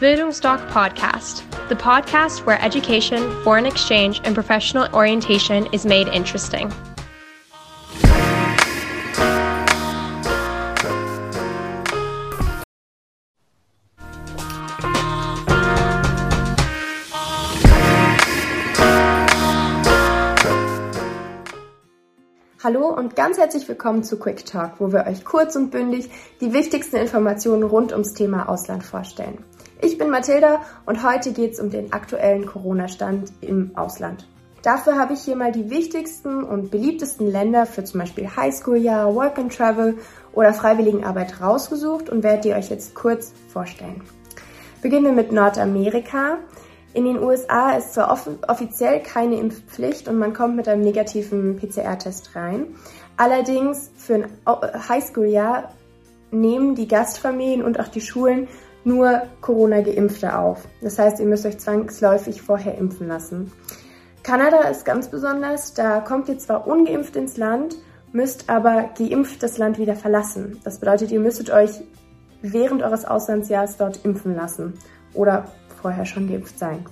Bildungsdoc Podcast, the podcast where education, foreign exchange, and professional orientation is made interesting. Hallo und ganz herzlich willkommen zu Quick Talk, wo wir euch kurz und bündig die wichtigsten Informationen rund ums Thema Ausland vorstellen. Ich bin Mathilda und heute geht es um den aktuellen Corona-Stand im Ausland. Dafür habe ich hier mal die wichtigsten und beliebtesten Länder für zum Beispiel Highschool-Jahr, Work and Travel oder Freiwilligenarbeit rausgesucht und werde die euch jetzt kurz vorstellen. Beginnen wir mit Nordamerika. In den USA ist zwar off offiziell keine Impfpflicht und man kommt mit einem negativen PCR-Test rein. Allerdings für ein Highschool-Jahr nehmen die Gastfamilien und auch die Schulen nur Corona-Geimpfte auf. Das heißt, ihr müsst euch zwangsläufig vorher impfen lassen. Kanada ist ganz besonders, da kommt ihr zwar ungeimpft ins Land, müsst aber geimpft das Land wieder verlassen. Das bedeutet, ihr müsstet euch während eures Auslandsjahres dort impfen lassen oder vorher schon geimpft sein.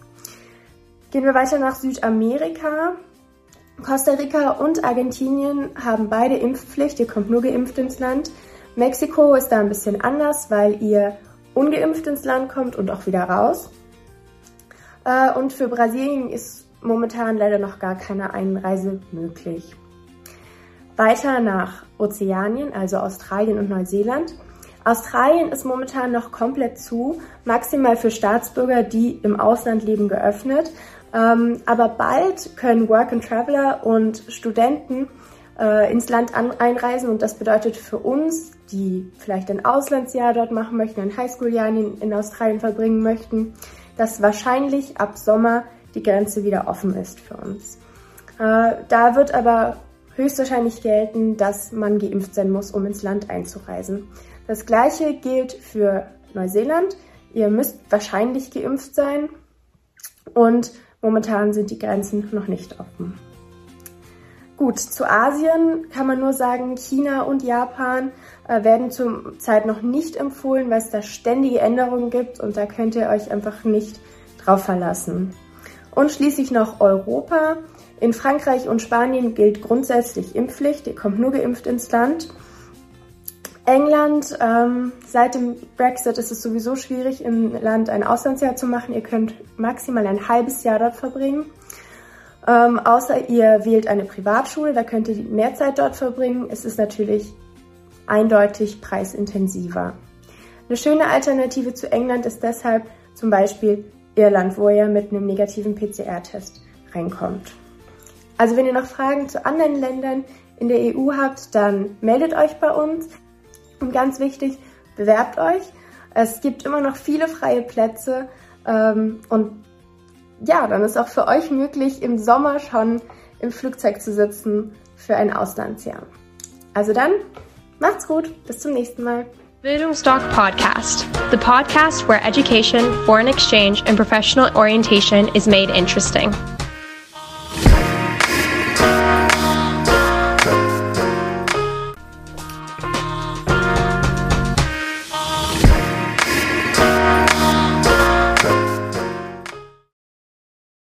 Gehen wir weiter nach Südamerika. Costa Rica und Argentinien haben beide Impfpflicht, ihr kommt nur geimpft ins Land. Mexiko ist da ein bisschen anders, weil ihr ungeimpft ins Land kommt und auch wieder raus. Äh, und für Brasilien ist momentan leider noch gar keine Einreise möglich. Weiter nach Ozeanien, also Australien und Neuseeland. Australien ist momentan noch komplett zu, maximal für Staatsbürger, die im Ausland leben, geöffnet. Ähm, aber bald können Work and Traveler und Studenten äh, ins Land an, einreisen und das bedeutet für uns, die vielleicht ein Auslandsjahr dort machen möchten, ein Highschool-Jahr in, in Australien verbringen möchten, dass wahrscheinlich ab Sommer die Grenze wieder offen ist für uns. Äh, da wird aber höchstwahrscheinlich gelten, dass man geimpft sein muss, um ins Land einzureisen. Das gleiche gilt für Neuseeland. Ihr müsst wahrscheinlich geimpft sein und momentan sind die Grenzen noch nicht offen. Gut, zu Asien kann man nur sagen, China und Japan äh, werden zur Zeit noch nicht empfohlen, weil es da ständige Änderungen gibt und da könnt ihr euch einfach nicht drauf verlassen. Und schließlich noch Europa. In Frankreich und Spanien gilt grundsätzlich Impfpflicht. Ihr kommt nur geimpft ins Land. England, ähm, seit dem Brexit ist es sowieso schwierig, im Land ein Auslandsjahr zu machen. Ihr könnt maximal ein halbes Jahr dort verbringen. Ähm, außer ihr wählt eine Privatschule, da könnt ihr mehr Zeit dort verbringen. Es ist natürlich eindeutig preisintensiver. Eine schöne Alternative zu England ist deshalb zum Beispiel Irland, wo ihr mit einem negativen PCR-Test reinkommt. Also wenn ihr noch Fragen zu anderen Ländern in der EU habt, dann meldet euch bei uns. Und ganz wichtig, bewerbt euch. Es gibt immer noch viele freie Plätze ähm, und ja, dann ist auch für euch möglich, im Sommer schon im Flugzeug zu sitzen für ein Auslandsjahr. Also dann, macht's gut, bis zum nächsten Mal. Bildungsdoc Podcast, the podcast where education, foreign exchange, and professional orientation is made interesting.